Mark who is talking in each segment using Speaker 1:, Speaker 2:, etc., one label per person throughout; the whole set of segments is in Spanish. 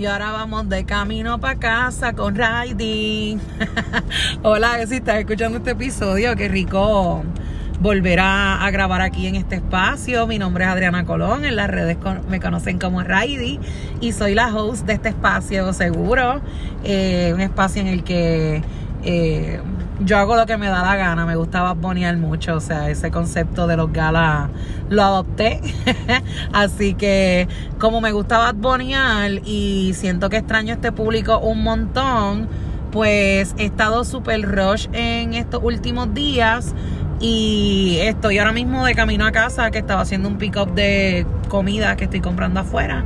Speaker 1: Y ahora vamos de camino para casa con Riding. Hola, si estás escuchando este episodio, qué rico volver a, grabar aquí en este espacio. Mi nombre es Adriana Colón, en las redes me conocen como Riding y soy la host de este espacio seguro, eh, un espacio en el que eh, yo hago lo que me da la gana, me gustaba bonear mucho, o sea, ese concepto de los galas lo adopté. Así que como me gustaba bonear y siento que extraño este público un montón, pues he estado súper rush en estos últimos días y estoy ahora mismo de camino a casa que estaba haciendo un pick up de comida que estoy comprando afuera.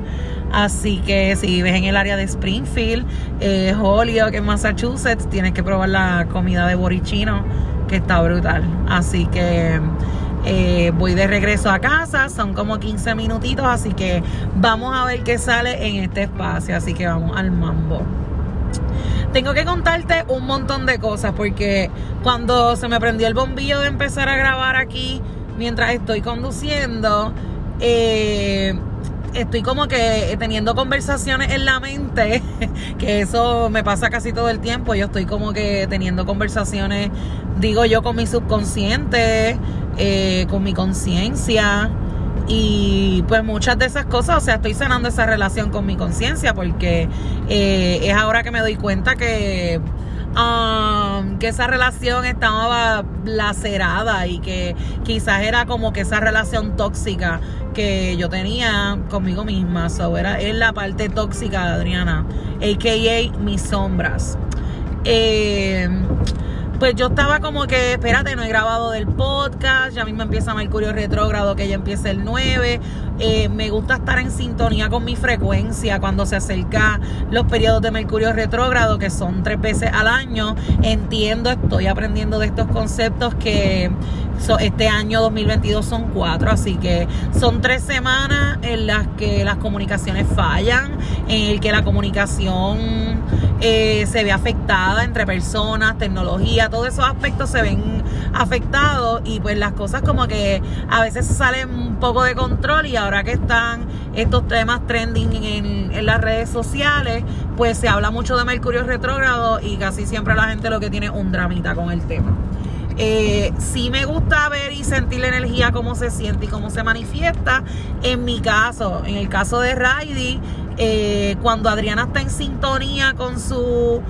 Speaker 1: Así que si vives en el área de Springfield, eh, Holyoke, en Massachusetts, tienes que probar la comida de borichino, que está brutal. Así que eh, voy de regreso a casa, son como 15 minutitos, así que vamos a ver qué sale en este espacio. Así que vamos al mambo. Tengo que contarte un montón de cosas porque cuando se me prendió el bombillo de empezar a grabar aquí mientras estoy conduciendo, eh, estoy como que teniendo conversaciones en la mente, que eso me pasa casi todo el tiempo. Yo estoy como que teniendo conversaciones, digo yo, con mi subconsciente, eh, con mi conciencia. Y pues muchas de esas cosas, o sea, estoy sanando esa relación con mi conciencia porque eh, es ahora que me doy cuenta que Um, que esa relación estaba lacerada y que quizás era como que esa relación tóxica que yo tenía conmigo misma. So, era, es la parte tóxica de Adriana, a.k.a. mis sombras. Eh, pues yo estaba como que, espérate, no he grabado del podcast, ya mismo empieza Mercurio retrógrado, que ya empieza el 9. Eh, me gusta estar en sintonía con mi frecuencia cuando se acerca los periodos de Mercurio retrógrado, que son tres veces al año. Entiendo, estoy aprendiendo de estos conceptos que este año 2022 son cuatro, así que son tres semanas en las que las comunicaciones fallan, en el que la comunicación eh, se ve afectada entre personas, tecnología, todos esos aspectos se ven afectados y pues las cosas como que a veces salen un poco de control y ahora que están estos temas trending en, las redes sociales, pues se habla mucho de Mercurio retrógrado y casi siempre la gente lo que tiene es un dramita con el tema. Eh, sí me gusta ver y sentir la energía, cómo se siente y cómo se manifiesta. En mi caso, en el caso de Raidi, eh, cuando Adriana está en sintonía con su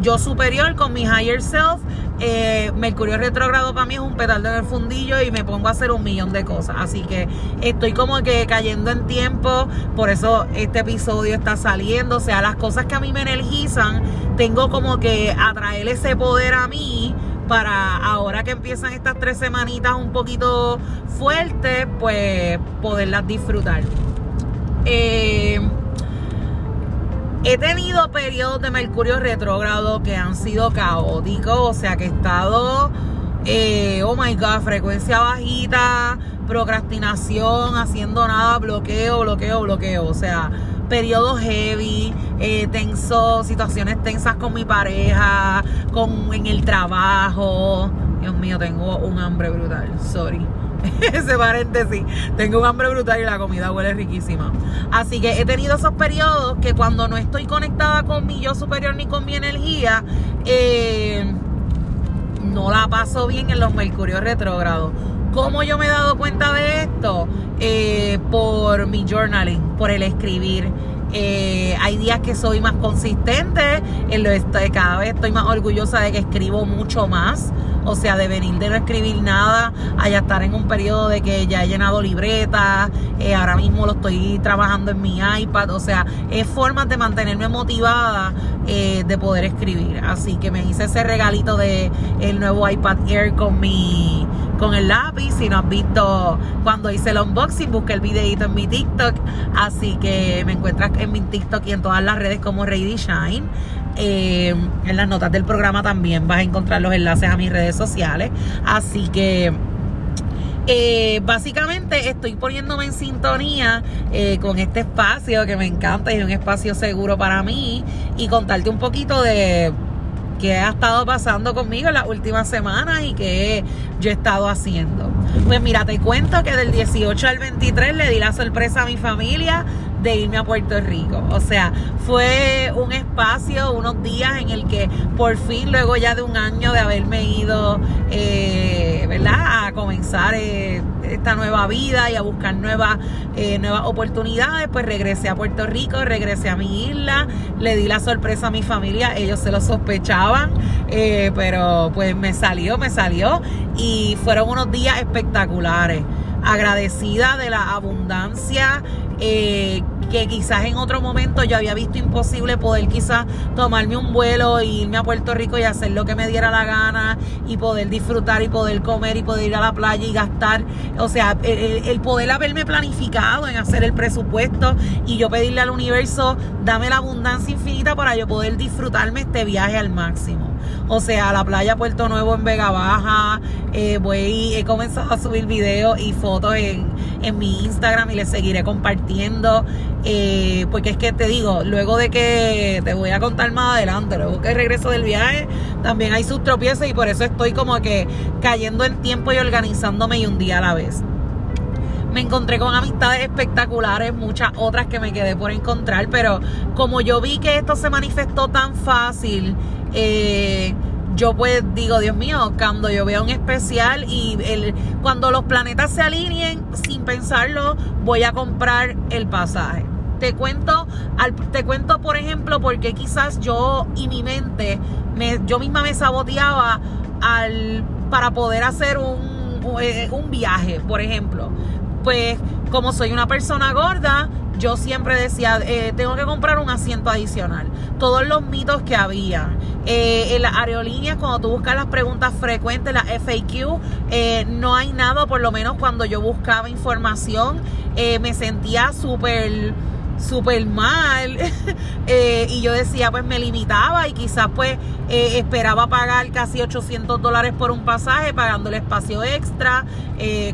Speaker 1: yo superior, con mi higher self, eh, Mercurio retrógrado para mí es un petardo en el fundillo y me pongo a hacer un millón de cosas. Así que estoy como que cayendo en tiempo, por eso este episodio está saliendo. O sea, las cosas que a mí me energizan, tengo como que atraer ese poder a mí para ahora que empiezan estas tres semanitas un poquito fuertes, pues poderlas disfrutar. Eh, he tenido periodos de Mercurio retrógrado que han sido caóticos, o sea que he estado, eh, oh my god, frecuencia bajita, procrastinación, haciendo nada, bloqueo, bloqueo, bloqueo, o sea, periodos heavy, eh, tenso, situaciones tensas con mi pareja, con en el trabajo. Dios mío, tengo un hambre brutal, sorry. Ese paréntesis, tengo un hambre brutal y la comida huele riquísima. Así que he tenido esos periodos que cuando no estoy conectada con mi yo superior ni con mi energía, eh, no la paso bien en los mercurios retrógrados. ¿Cómo yo me he dado cuenta de esto? Eh, por mi journaling, por el escribir. Eh, hay días que soy más consistente, en lo estoy, cada vez estoy más orgullosa de que escribo mucho más. O sea, de venir de no escribir nada a ya estar en un periodo de que ya he llenado libretas, eh, ahora mismo lo estoy trabajando en mi iPad. O sea, es formas de mantenerme motivada de poder escribir. Así que me hice ese regalito de el nuevo iPad Air con mi con el lápiz. Si no has visto cuando hice el unboxing, busqué el videito en mi TikTok. Así que me encuentras en mi TikTok y en todas las redes como Ready Shine. Eh, en las notas del programa también vas a encontrar los enlaces a mis redes sociales. Así que eh, básicamente estoy poniéndome en sintonía eh, con este espacio que me encanta y es un espacio seguro para mí y contarte un poquito de qué ha estado pasando conmigo en las últimas semanas y qué yo he estado haciendo. Pues mira, te cuento que del 18 al 23 le di la sorpresa a mi familia de irme a Puerto Rico. O sea, fue un espacio, unos días en el que por fin, luego ya de un año de haberme ido, eh, ¿verdad? A comenzar eh, esta nueva vida y a buscar nuevas, eh, nuevas oportunidades, pues regresé a Puerto Rico, regresé a mi isla, le di la sorpresa a mi familia, ellos se lo sospechaban, pero pues me salió, me salió y fueron unos días espectaculares agradecida de la abundancia eh, que quizás en otro momento yo había visto imposible poder quizás tomarme un vuelo e irme a Puerto Rico y hacer lo que me diera la gana y poder disfrutar y poder comer y poder ir a la playa y gastar, o sea, el, el poder haberme planificado en hacer el presupuesto y yo pedirle al universo, dame la abundancia infinita para yo poder disfrutarme este viaje al máximo o sea, la playa Puerto Nuevo en Vega Baja. Eh, voy, he comenzado a subir videos y fotos en, mi Instagram y les seguiré compartiendo. Eh, porque es que te digo, luego de que te voy a contar más adelante, luego que regreso del viaje, también hay sus tropiezos y por eso estoy como que cayendo en tiempo y organizándome y un día a la vez me encontré con amistades espectaculares, muchas otras que me quedé por encontrar, pero como yo vi que esto se manifestó tan fácil eh, yo pues digo, Dios mío, cuando yo vea un especial y el, cuando los planetas se alineen, sin pensarlo, voy a comprar el pasaje. Te cuento, al, te cuento por ejemplo, porque quizás yo y mi mente, me, yo misma me saboteaba al, para poder hacer un, eh, un viaje, por ejemplo. Pues como soy una persona gorda, yo siempre decía, eh, tengo que comprar un asiento adicional. Todos los mitos que había. Eh, en las aerolíneas, cuando tú buscas las preguntas frecuentes, las FAQ, eh, no hay nada, por lo menos cuando yo buscaba información, me sentía súper súper mal y yo decía pues me limitaba y quizás pues esperaba pagar casi 800 dólares por un pasaje pagando el espacio extra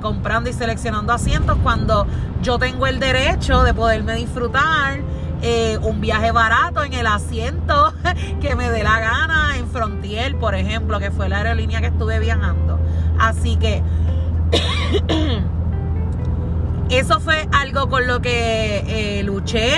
Speaker 1: comprando y seleccionando asientos cuando yo tengo el derecho de poderme disfrutar eh, un viaje barato en el asiento que me dé la gana en Frontier, por ejemplo, que fue la aerolínea que estuve viajando. Así que eso fue algo con lo que eh, luché.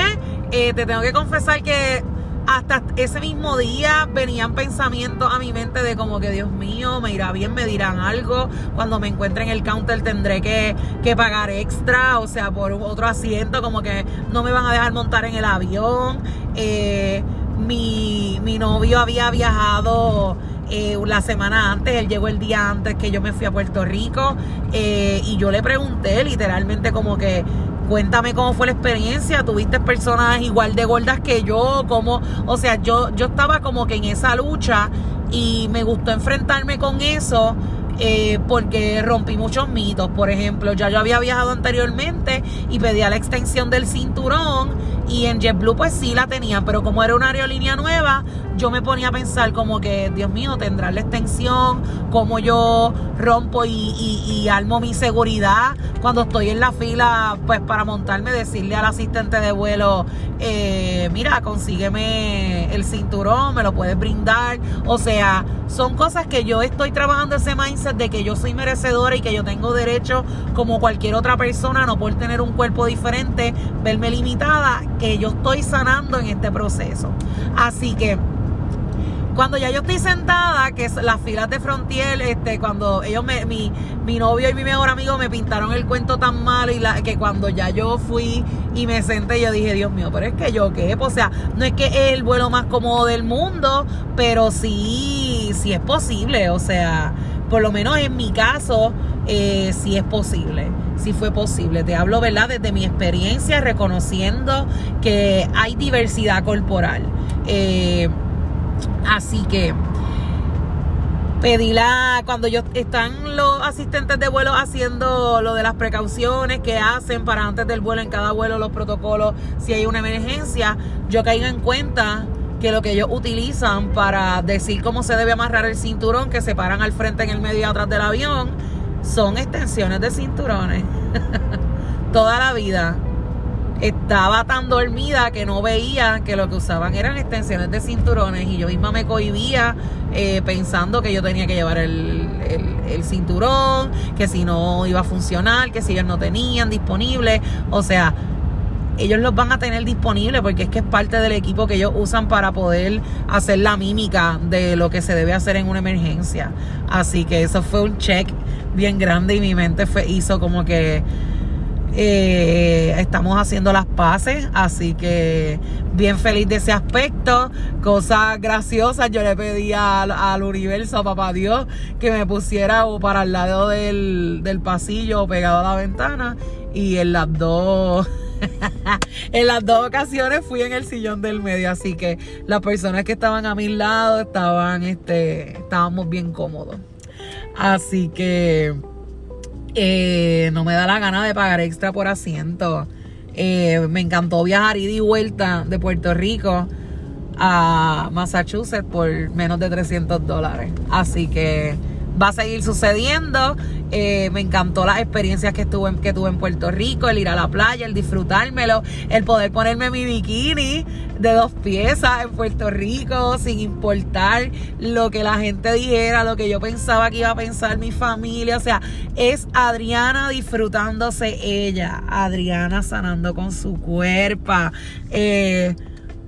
Speaker 1: Eh, te tengo que confesar que hasta ese mismo día venían pensamientos a mi mente de como que Dios mío, me irá bien, me dirán algo. Cuando me encuentre en el counter tendré que, pagar extra, o sea, por otro asiento, como que no me van a dejar montar en el avión. Eh, mi, novio había viajado eh, la semana antes, él llegó el día antes que yo me fui a Puerto Rico eh, y yo le pregunté literalmente como que Cuéntame cómo fue la experiencia, tuviste personas igual de gordas que yo, como, o sea, yo, yo estaba como que en esa lucha y me gustó enfrentarme con eso eh, porque rompí muchos mitos. Por ejemplo, ya yo había viajado anteriormente y pedía la extensión del cinturón y en JetBlue pues sí la tenía, pero como era una aerolínea nueva, yo me ponía a pensar como que, Dios mío, tendrá la extensión, cómo yo rompo y, y, armo mi seguridad cuando estoy en la fila, pues para montarme, decirle al asistente de vuelo, eh, mira, consígueme el cinturón, me lo puedes brindar. O sea, son cosas que yo estoy trabajando ese mindset de que yo soy merecedora y que yo tengo derecho como cualquier otra persona, no por tener un cuerpo diferente, verme limitada, yo estoy sanando en este proceso. Así que cuando ya yo estoy sentada, que es las filas de Frontier, este, cuando ellos me, mi, mi novio y mi mejor amigo me pintaron el cuento tan malo y la, que cuando ya yo fui y me senté, yo dije, Dios mío, pero es que yo qué, o sea, no es que es el vuelo más cómodo del mundo, pero sí, sí es posible, o sea, por lo menos en mi caso, eh, sí es posible, sí fue posible. Te hablo, ¿verdad? Desde mi experiencia, reconociendo que hay diversidad corporal. Eh, Así que pedí la, cuando yo están los asistentes de vuelo haciendo lo de las precauciones que hacen para antes del vuelo, en cada vuelo los protocolos, si hay una emergencia, yo caigo en cuenta que lo que ellos utilizan para decir cómo se debe amarrar el cinturón, que se paran al frente, en el medio y atrás del avión, son extensiones de cinturones. Toda la vida estaba tan dormida que no veía que lo que usaban eran extensiones de cinturones y yo misma me cohibía eh, pensando que yo tenía que llevar el, cinturón, que si no iba a funcionar, que si ellos no tenían disponible. O sea, ellos los van a tener disponibles porque es que es parte del equipo que ellos usan para poder hacer la mímica de lo que se debe hacer en una emergencia. Así que eso fue un check bien grande y mi mente fue, hizo como que eh, estamos haciendo las paces, así que bien feliz de ese aspecto. Cosas graciosas, yo le pedí al, universo, a papá Dios, que me pusiera o para el lado del, del pasillo pegado a la ventana y en las dos... en las dos ocasiones fui en el sillón del medio, así que las personas que estaban a mi lado estaban, este, estábamos bien cómodos. Así que eh, no me da la gana de pagar extra por asiento. Eh, me encantó viajar ida y vuelta de Puerto Rico a Massachusetts por menos de 300 dólares. Así que va a seguir sucediendo. Eh, me encantó las experiencias que, estuve, que tuve en Puerto Rico, el ir a la playa, el disfrutármelo, el poder ponerme mi bikini de dos piezas en Puerto Rico sin importar lo que la gente dijera, lo que yo pensaba que iba a pensar mi familia. O sea, es Adriana disfrutándose ella, Adriana sanando con su cuerpo. Eh,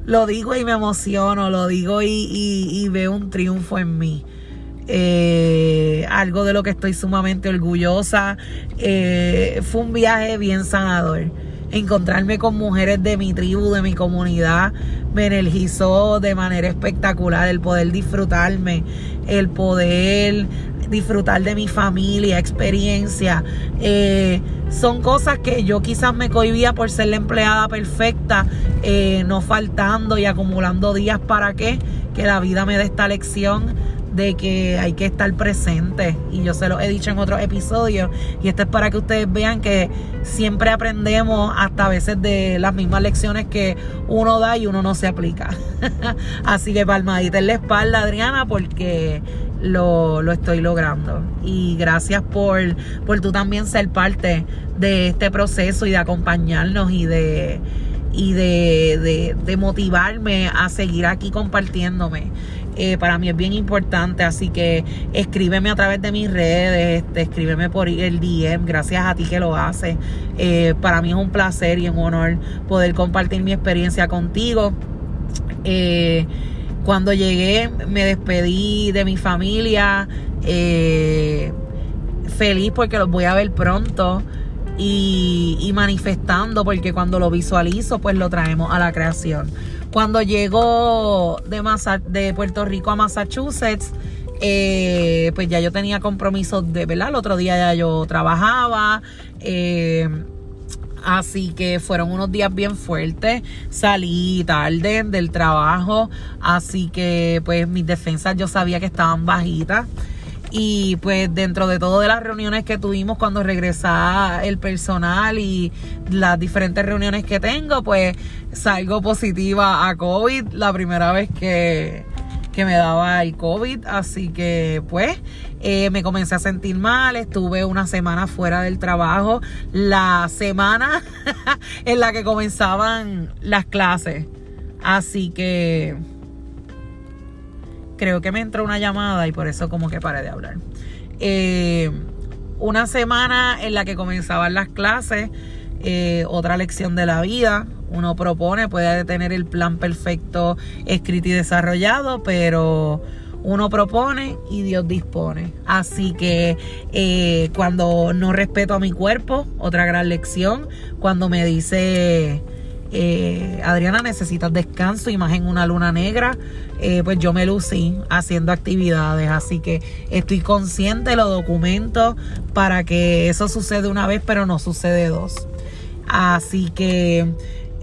Speaker 1: lo digo y me emociono, lo digo y, y veo un triunfo en mí. Eh, algo de lo que estoy sumamente orgullosa. Eh, fue un viaje bien sanador. Encontrarme con mujeres de mi tribu, de mi comunidad, me energizó de manera espectacular el poder disfrutarme, el poder disfrutar de mi familia, experiencia. Eh, son cosas que yo quizás me cohibía por ser la empleada perfecta, no faltando y acumulando días para que la vida me dé esta lección de que hay que estar presente y yo se lo he dicho en otros episodios y esto es para que ustedes vean que siempre aprendemos hasta a veces de las mismas lecciones que uno da y uno no se aplica. Así que palmadita en la espalda Adriana porque lo, lo estoy logrando y gracias por, por tú también ser parte de este proceso y de acompañarnos y de y de, de, motivarme a seguir aquí compartiéndome. Eh, para mí es bien importante, así que escríbeme a través de mis redes, este, escríbeme por el DM, gracias a ti que lo haces. Eh, para mí es un placer y un honor poder compartir mi experiencia contigo. Eh, cuando llegué me despedí de mi familia, feliz porque los voy a ver pronto. Y manifestando porque cuando lo visualizo pues lo traemos a la creación. Cuando llegó de, Puerto Rico a Massachusetts, eh, pues ya yo tenía compromisos de, ¿verdad? El otro día ya yo trabajaba. Eh, así que fueron unos días bien fuertes. Salí tarde del trabajo. Así que pues mis defensas yo sabía que estaban bajitas. Y pues dentro de todas las reuniones que tuvimos cuando regresaba el personal y las diferentes reuniones que tengo, pues salgo positiva a COVID la primera vez que, me daba el COVID. Así que pues eh, me comencé a sentir mal, estuve una semana fuera del trabajo, la semana en la que comenzaban las clases. Así que creo que me entró una llamada y por eso como que paré de hablar. Eh, una semana en la que comenzaban las clases, eh, otra lección de la vida. Uno propone, puede tener el plan perfecto escrito y desarrollado, pero uno propone y Dios dispone. Así que eh, cuando no respeto a mi cuerpo, otra gran lección, cuando me dice eh, Adriana, necesitas descanso y más en una luna negra, eh, pues yo me lucí haciendo actividades, así que estoy consciente, lo documento para que eso suceda una vez, pero no sucede dos. Así que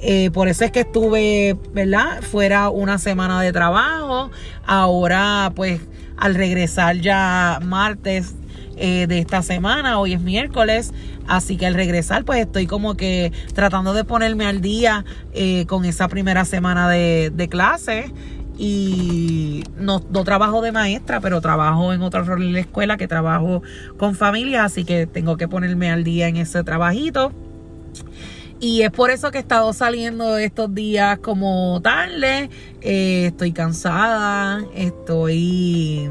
Speaker 1: eh, por eso es que estuve, ¿verdad? Fuera una semana de trabajo, ahora pues al regresar ya martes eh, de esta semana. Hoy es miércoles, así que al regresar pues estoy como que tratando de ponerme al día eh, con esa primera semana de, clase. Y no, trabajo de maestra, pero trabajo en otro rol en la escuela que trabajo con familia, así que tengo que ponerme al día en ese trabajito. Y es por eso que he estado saliendo estos días como tarde. Eh, estoy cansada, estoy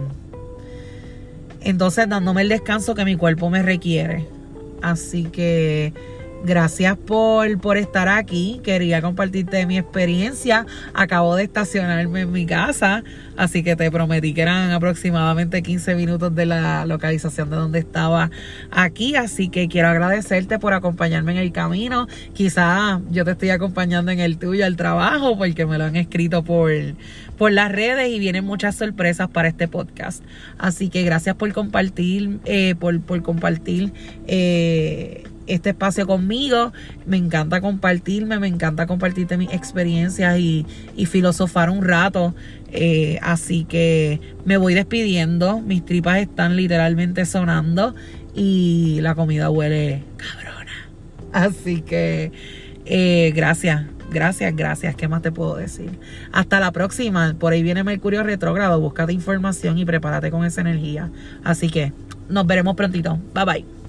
Speaker 1: entonces dándome el descanso que mi cuerpo me requiere. Así que Gracias por, por estar aquí. Quería compartirte mi experiencia. Acabo de estacionarme en mi casa, así que te prometí que eran aproximadamente 15 minutos de la localización de donde estaba aquí. Así que quiero agradecerte por acompañarme en el camino. Quizá yo te estoy acompañando en el tuyo al trabajo porque me lo han escrito por, por las redes y vienen muchas sorpresas para este podcast. Así que gracias por compartir, eh, por, por compartir. Eh, este espacio conmigo. Me encanta compartirme, me encanta compartirte mis experiencias y, filosofar un rato. Eh, así que me voy despidiendo. Mis tripas están literalmente sonando y la comida huele cabrona. Así que gracias. Gracias, gracias. ¿Qué más te puedo decir? Hasta la próxima. Por ahí viene Mercurio retrógrado. Búscate información y prepárate con esa energía. Así que nos veremos prontito. Bye bye.